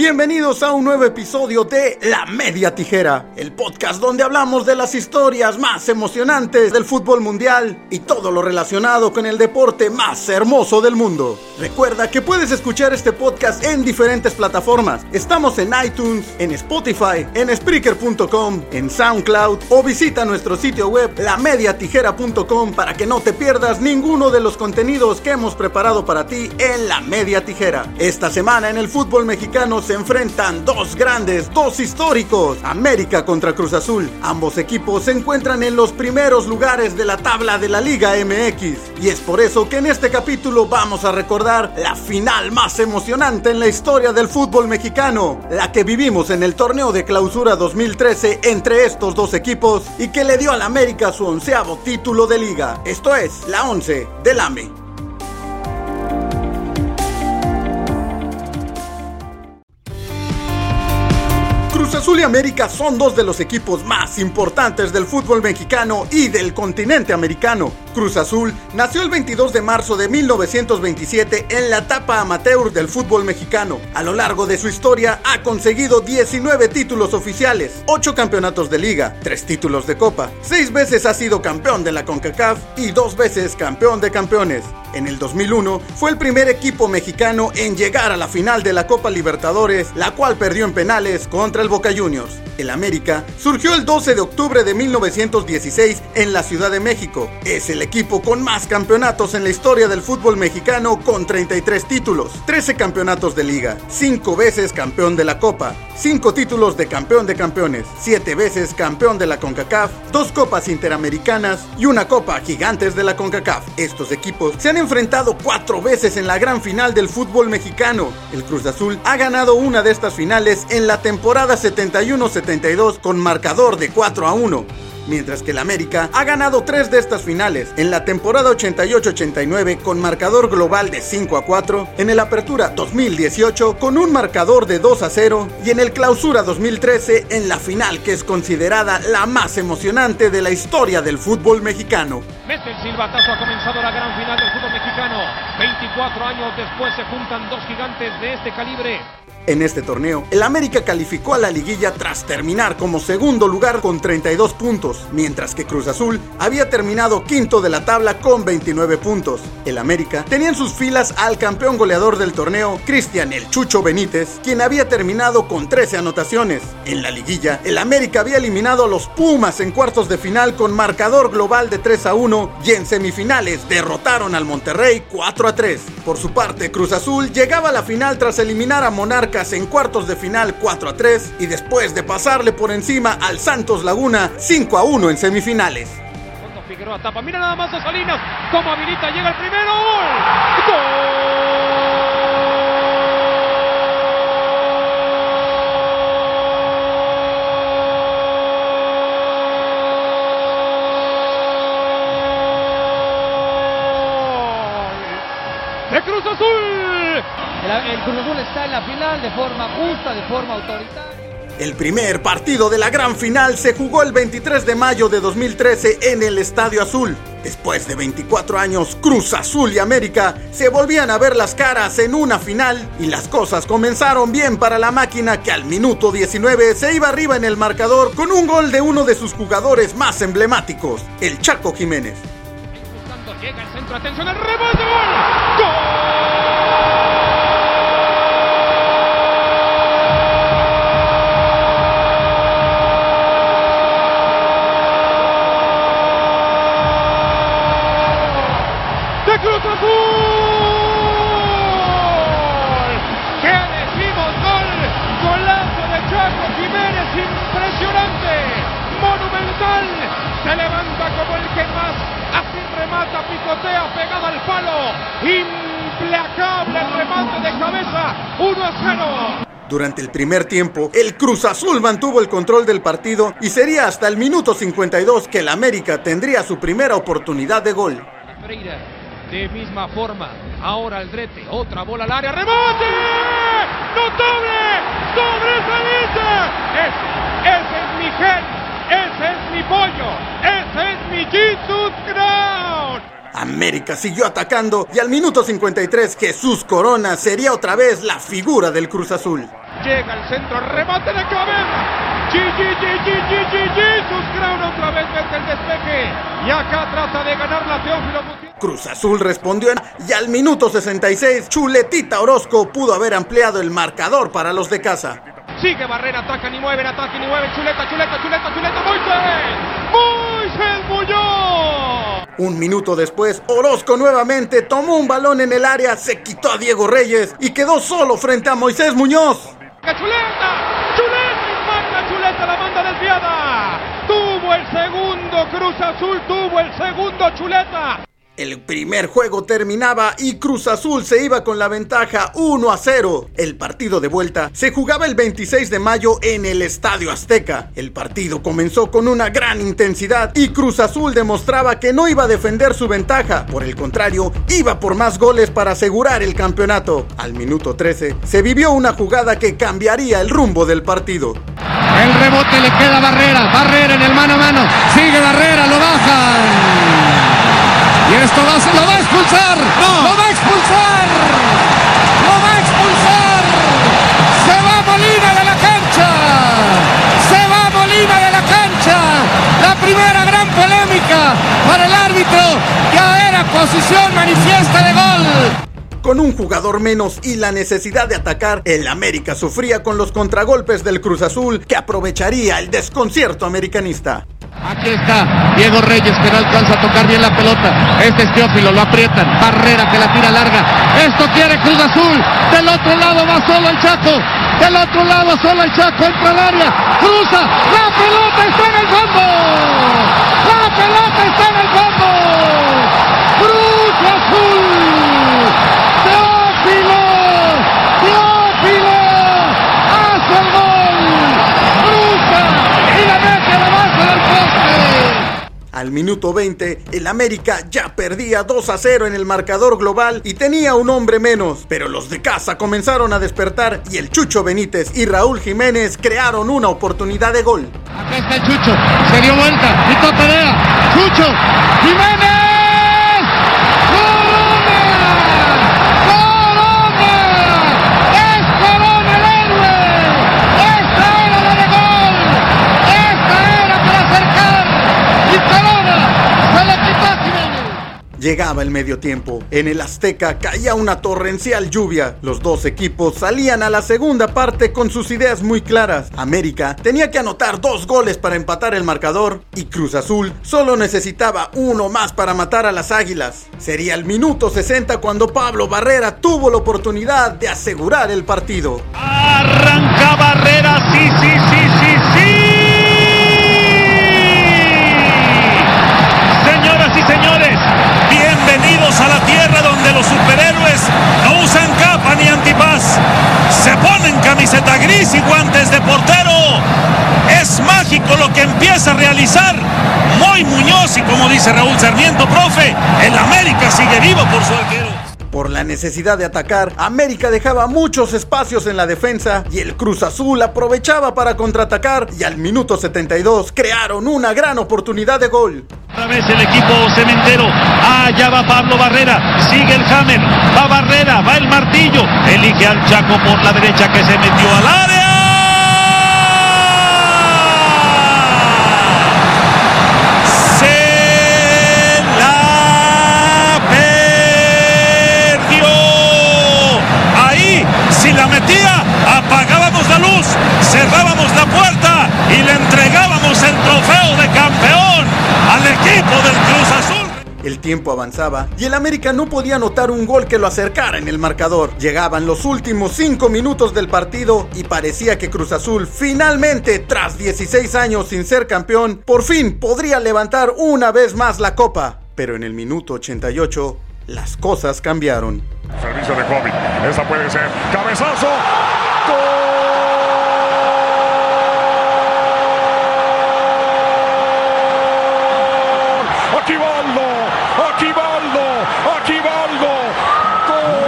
Bienvenidos a un nuevo episodio de La Media Tijera, el podcast donde hablamos de las historias más emocionantes del fútbol mundial y todo lo relacionado con el deporte más hermoso del mundo. Recuerda que puedes escuchar este podcast en diferentes plataformas. Estamos en iTunes, en Spotify, en Spreaker.com, en SoundCloud o visita nuestro sitio web lamediatijera.com para que no te pierdas ninguno de los contenidos que hemos preparado para ti en La Media Tijera. Esta semana en el fútbol mexicano se enfrentan dos grandes, dos históricos, América contra Cruz Azul. Ambos equipos se encuentran en los primeros lugares de la tabla de la Liga MX. Y es por eso que en este capítulo vamos a recordar la final más emocionante en la historia del fútbol mexicano, la que vivimos en el torneo de clausura 2013 entre estos dos equipos y que le dio al América su onceavo título de liga. Esto es la once del AME. Cruz Azul y América son dos de los equipos más importantes del fútbol mexicano y del continente americano. Cruz Azul nació el 22 de marzo de 1927 en la etapa amateur del fútbol mexicano. A lo largo de su historia ha conseguido 19 títulos oficiales, 8 campeonatos de liga, 3 títulos de copa, 6 veces ha sido campeón de la CONCACAF y 2 veces campeón de campeones. En el 2001 fue el primer equipo mexicano en llegar a la final de la Copa Libertadores, la cual perdió en penales contra el Boca Juniors. El América surgió el 12 de octubre de 1916 en la Ciudad de México. Es el equipo con más campeonatos en la historia del fútbol mexicano con 33 títulos, 13 campeonatos de liga, 5 veces campeón de la Copa, 5 títulos de campeón de campeones, 7 veces campeón de la CONCACAF, 2 copas interamericanas y una copa gigantes de la CONCACAF. Estos equipos se han enfrentado 4 veces en la gran final del fútbol mexicano. El Cruz Azul ha ganado una de estas finales en la temporada 71-72 con marcador de 4 a 1 mientras que el América ha ganado tres de estas finales, en la temporada 88-89 con marcador global de 5 a 4, en el Apertura 2018 con un marcador de 2 a 0 y en el Clausura 2013 en la final que es considerada la más emocionante de la historia del fútbol mexicano. Mete el silbatazo, ha comenzado la gran final del fútbol mexicano. 24 años después se juntan dos gigantes de este calibre. En este torneo, el América calificó a la liguilla tras terminar como segundo lugar con 32 puntos, mientras que Cruz Azul había terminado quinto de la tabla con 29 puntos. El América tenía en sus filas al campeón goleador del torneo, Cristian El Chucho Benítez, quien había terminado con 13 anotaciones. En la liguilla, el América había eliminado a los Pumas en cuartos de final con marcador global de 3 a 1 y en semifinales derrotaron al Monterrey 4 a 3. Por su parte, Cruz Azul llegaba a la final tras eliminar a Monarca en cuartos de final 4 a 3 y después de pasarle por encima al Santos Laguna 5 a 1 en semifinales. Figueroa tapa, mira nada más a Salinas, como habilita, llega el primero, gol. ¡Gol! ¡De Cruz Azul! El, el Cruz Azul está en la final de forma justa, de forma autoritaria. El primer partido de la gran final se jugó el 23 de mayo de 2013 en el Estadio Azul. Después de 24 años, Cruz Azul y América se volvían a ver las caras en una final y las cosas comenzaron bien para la máquina que al minuto 19 se iba arriba en el marcador con un gol de uno de sus jugadores más emblemáticos, el Chaco Jiménez. Llega el centro, atención, el rebote, gol. ¡Gol! Cabeza, 1 a 0. Durante el primer tiempo, el Cruz Azul mantuvo el control del partido y sería hasta el minuto 52 que el América tendría su primera oportunidad de gol. Freire, de misma forma, ahora Aldrete, otra bola al área, ¡rebote! ¡Notable! ¡Sobresaliente! Ese, ese es mi gen, ese es mi pollo, ese es mi Jesus Crown. América siguió atacando y al minuto 53 Jesús Corona sería otra vez la figura del Cruz Azul. Llega el centro, remate de cabeza. Jesús Crown otra vez mete el despeje. Y acá trata de ganar la Teófilo Cruz Azul respondió y al minuto 66 Chuletita Orozco pudo haber ampliado el marcador para los de casa. Sigue Barrera, atacan y mueven, atacan y mueven. Chuleta, chuleta, chuleta, chuleta. Moisés. Moisés. Un minuto después, Orozco nuevamente tomó un balón en el área, se quitó a Diego Reyes y quedó solo frente a Moisés Muñoz. ¡Chuleta! ¡Chuleta! ¡Impacta Chuleta la manda desviada! Tuvo el segundo Cruz Azul, tuvo el segundo Chuleta. El primer juego terminaba y Cruz Azul se iba con la ventaja 1 a 0. El partido de vuelta se jugaba el 26 de mayo en el Estadio Azteca. El partido comenzó con una gran intensidad y Cruz Azul demostraba que no iba a defender su ventaja. Por el contrario, iba por más goles para asegurar el campeonato. Al minuto 13 se vivió una jugada que cambiaría el rumbo del partido. El rebote le queda Barrera. Barrera en el mano a mano. Sigue Barrera, lo bajan. Y esto va, lo va a expulsar. Lo va a expulsar. Lo va a expulsar. Se va Molina de la cancha. Se va Molina de la cancha. La primera gran polémica para el árbitro. Ya era posición manifiesta de gol. Con un jugador menos y la necesidad de atacar, el América sufría con los contragolpes del Cruz Azul que aprovecharía el desconcierto americanista. Aquí está Diego Reyes que no alcanza a tocar bien la pelota. Este es Teófilo, lo aprietan. Barrera que la tira larga. Esto quiere Cruz Azul. Del otro lado va solo el Chaco. Del otro lado solo el Chaco entra al área. Cruza. La pelota está en el fondo. La pelota está en el fondo. Al minuto 20, el América ya perdía 2 a 0 en el marcador global y tenía un hombre menos, pero los de casa comenzaron a despertar y el Chucho Benítez y Raúl Jiménez crearon una oportunidad de gol. Acá está el Chucho, se dio vuelta y. Chucho, Jiménez. Llegaba el medio tiempo. En el Azteca caía una torrencial lluvia. Los dos equipos salían a la segunda parte con sus ideas muy claras. América tenía que anotar dos goles para empatar el marcador y Cruz Azul solo necesitaba uno más para matar a las Águilas. Sería el minuto 60 cuando Pablo Barrera tuvo la oportunidad de asegurar el partido. Arranca Barrera, sí, sí, sí, sí, sí. No usan capa ni antipaz. Se ponen camiseta gris y guantes de portero. Es mágico lo que empieza a realizar Moy Muñoz y como dice Raúl Sarmiento, profe, el América sigue vivo por su arquero. Por la necesidad de atacar, América dejaba muchos espacios en la defensa y el Cruz Azul aprovechaba para contraatacar y al minuto 72 crearon una gran oportunidad de gol. Otra vez el equipo cementero. Allá va Pablo Barrera. Sigue el Hammer. Va Barrera. Va el martillo. Elige al Chaco por la derecha que se metió al área. El tiempo avanzaba y el América no podía anotar un gol que lo acercara en el marcador. Llegaban los últimos 5 minutos del partido y parecía que Cruz Azul finalmente, tras 16 años sin ser campeón, por fin podría levantar una vez más la copa. Pero en el minuto 88, las cosas cambiaron. Servicio de Kobe. Esa puede ser. Cabezazo. ¡Gol! Aquivaldo. Aquivaldo. Aquivaldo. ¡Gol!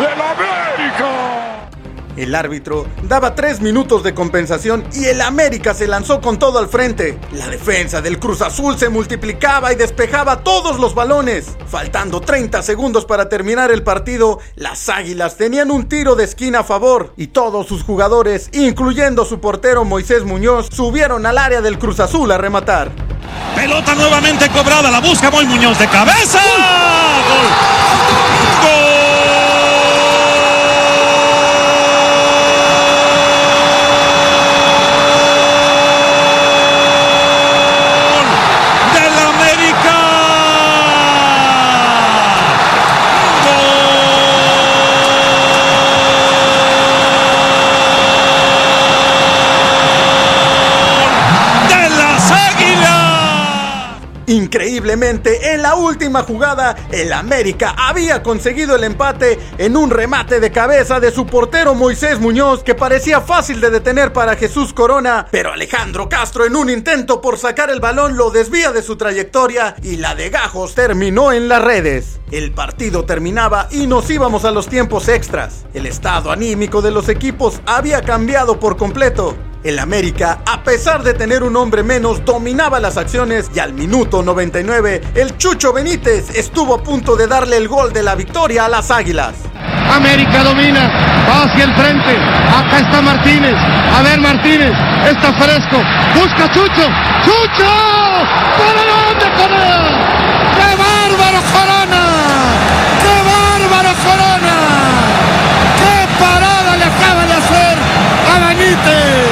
¡Del América! El El árbitro daba tres minutos de compensación y el América se lanzó con todo al frente. La defensa del Cruz Azul se multiplicaba y despejaba todos los balones. Faltando 30 segundos para terminar el partido, las Águilas tenían un tiro de esquina a favor y todos sus jugadores, incluyendo su portero Moisés Muñoz, subieron al área del Cruz Azul a rematar. Pelota nuevamente cobrada, la busca Moy Muñoz de cabeza. ¡Gol! ¡Gol! del América. ¡Gol de las Águilas! Increíblemente, en la última jugada, el América había conseguido el empate en un remate de cabeza de su portero Moisés Muñoz que parecía fácil de detener para Jesús Corona, pero Alejandro Castro en un intento por sacar el balón lo desvía de su trayectoria y la de Gajos terminó en las redes. El partido terminaba y nos íbamos a los tiempos extras. El estado anímico de los equipos había cambiado por completo. El América, a pesar de tener un hombre menos, dominaba las acciones y al minuto 99, el Chucho Benítez estuvo a punto de darle el gol de la victoria a las Águilas. América domina, va hacia el frente. Acá está Martínez. A ver, Martínez, está fresco. Busca Chucho. ¡Chucho! ¿Para dónde, Corona? ¡Qué bárbaro, Corona! ¡Qué bárbaro, Corona! ¡Qué parada le acaba de hacer a Benítez!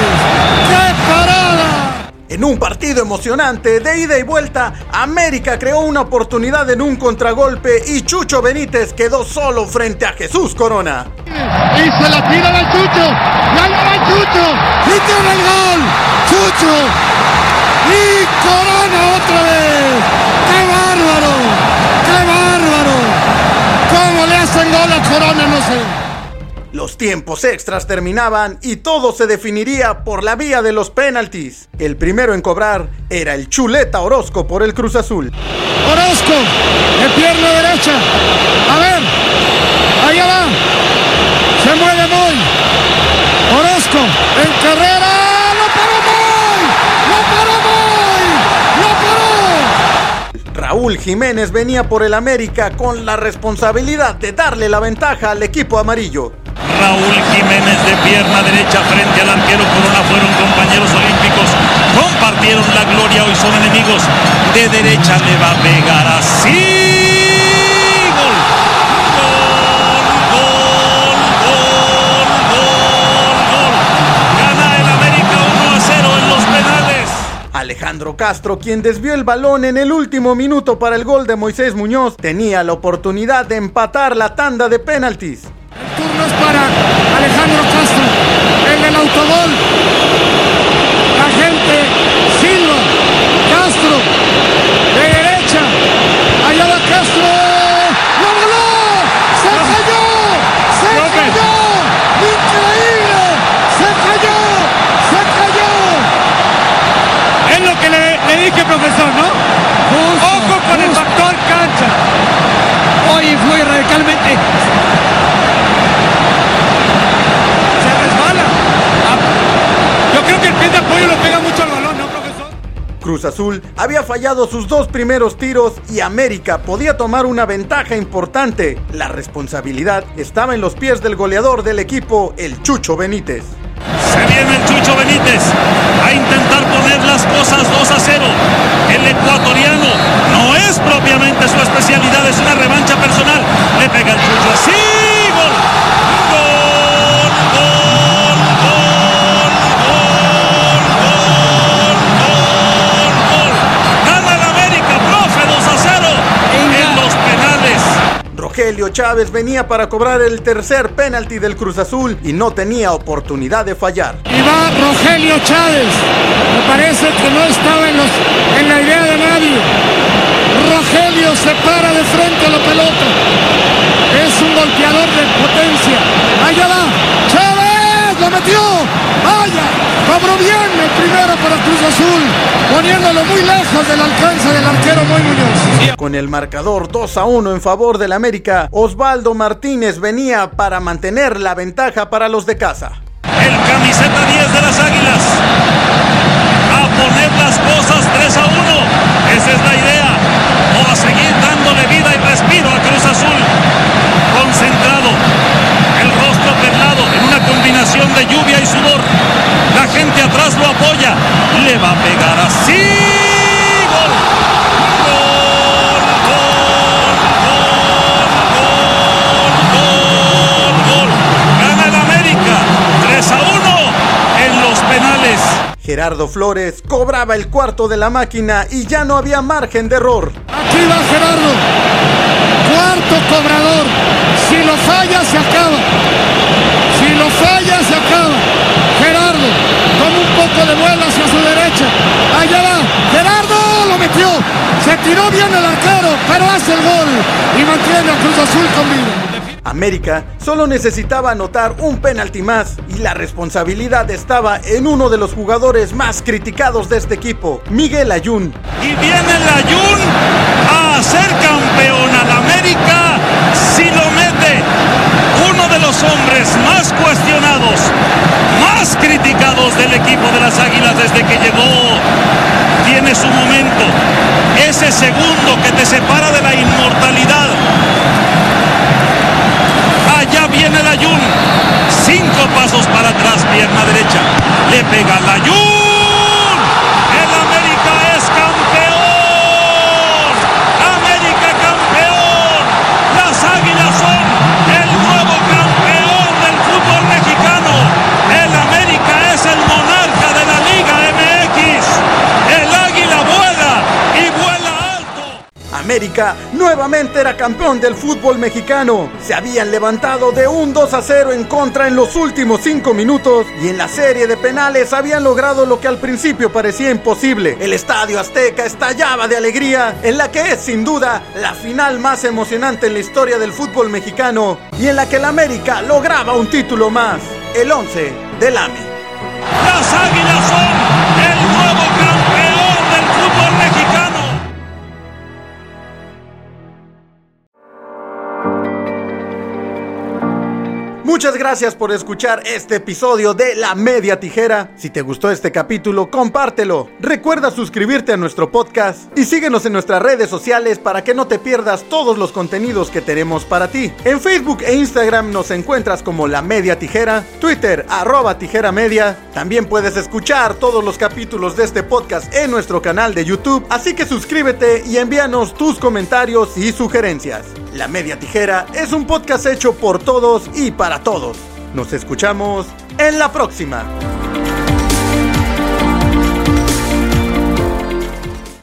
En un partido emocionante de ida y vuelta, América creó una oportunidad en un contragolpe y Chucho Benítez quedó solo frente a Jesús Corona. Y se la tira al Chucho. Y ahí va Chucho. Y tiene el gol. Chucho. Y Corona otra vez. ¡Qué bárbaro! ¡Qué bárbaro! ¿Cómo le hacen gol a Corona? No sé. Los tiempos extras terminaban y todo se definiría por la vía de los penaltis. El primero en cobrar era el Chuleta Orozco por el Cruz Azul. Orozco. De pierna derecha. A ver. Allá va. Se mueve muy. Orozco. En carrera. ¡Lo paró muy! ¡Lo paró muy! ¡Lo paró! Raúl Jiménez venía por el América con la responsabilidad de darle la ventaja al equipo amarillo. Raúl Jiménez de pierna derecha frente al arquero Corona fueron compañeros olímpicos. Compartieron la gloria, hoy son enemigos. De derecha le va a pegar así. Gol. Gol, gol, gol, gol, gol. Gana el América 1 a 0 en los penales. Alejandro Castro, quien desvió el balón en el último minuto para el gol de Moisés Muñoz, tenía la oportunidad de empatar la tanda de penaltis. El turno es para Alejandro Castro, el del autogol. La gente Silva, Castro, de derecha. Allá va Castro. ¡Lo voló! ¡Se cayó! ¡Se cayó! ¡Increíble! ¡Se cayó! ¡Se cayó! Es lo que le, le dije, profesor, ¿no? Ojo con el factor cancha. Hoy fue radicalmente. Se resbala. Ah, Yo creo que el pie de apoyo lo pega mucho al balón, ¿no, profesor? Cruz Había fallado sus dos primeros tiros y América podía tomar una ventaja importante. La responsabilidad estaba en los pies del goleador del equipo, el Chucho Benítez. Se viene el Chucho Benítez a intentar poner las cosas 2 a 0. El ecuatoriano no es propiamente su especialidad, es una revancha Chávez venía para cobrar el tercer penalti del Cruz Azul y no tenía oportunidad de fallar. Y va Rogelio Chávez. Me parece que no estaba en, la idea de nadie. Rogelio se para de frente a la pelota. Es un golpeador de potencia. Allá va. Chávez lo metió. Vaya. Cobró bien primero para Cruz Azul. poniéndolo muy lejos del alcance del arquero Muy Muñoz. Con el marcador 2 a 1 en favor del América, Osvaldo Martínez venía para mantener la ventaja para los de casa. El camiseta 10 de las Águilas. A poner las cosas 3 a 1. Esa es la idea. O a seguir dándole vida y respiro a Cruz Azul. Concentrado. El rostro perlado en una combinación de lluvia y sudor. La gente atrás Gerardo Flores cobraba el cuarto de la máquina y ya no había margen de error. Aquí va Gerardo. Cuarto cobrador. Si lo falla, se acaba. Si lo falla, se acaba. Gerardo, con un poco de vuelo hacia su derecha. Allá va. Gerardo lo metió. Se tiró bien el arquero, pero hace el gol y mantiene a Cruz Azul con vida. América solo necesitaba anotar un penalti más y la responsabilidad estaba en uno de los jugadores más criticados de este equipo, Miguel Ayun. Y viene el Ayun a ser campeón al América si lo mete. Uno de los hombres más cuestionados, más criticados del equipo de las Águilas desde que llegó. Tiene su momento. Ese segundo que te separa de la inmortalidad. Viene el Ayun. Cinco pasos para atrás, pierna derecha. Le pega el Ayun. El América es campeón. América campeón. Las Águilas son el nuevo campeón del fútbol mexicano. El América es el monarca de la Liga MX. El águila vuela y vuela alto. América nuevamente era campeón del fútbol mexicano. Se habían levantado de un 2 a 0 en contra en los últimos 5 minutos y en la serie de penales habían logrado lo que al principio parecía imposible. El estadio Azteca estallaba de alegría en la que es sin duda la final más emocionante en la historia del fútbol mexicano y en la que el América lograba un título más, el 11 del AME. Las Águilas son Muchas gracias por escuchar este episodio de La Media Tijera. Si te gustó este capítulo, compártelo. Recuerda suscribirte a nuestro podcast y síguenos en nuestras redes sociales para que no te pierdas todos los contenidos que tenemos para ti. En Facebook e Instagram nos encuentras como La Media Tijera, Twitter arroba Tijera Media. También puedes escuchar todos los capítulos de este podcast en nuestro canal de YouTube, así que suscríbete y envíanos tus comentarios y sugerencias. La Media Tijera es un podcast hecho por todos y para todos. Nos escuchamos en la próxima.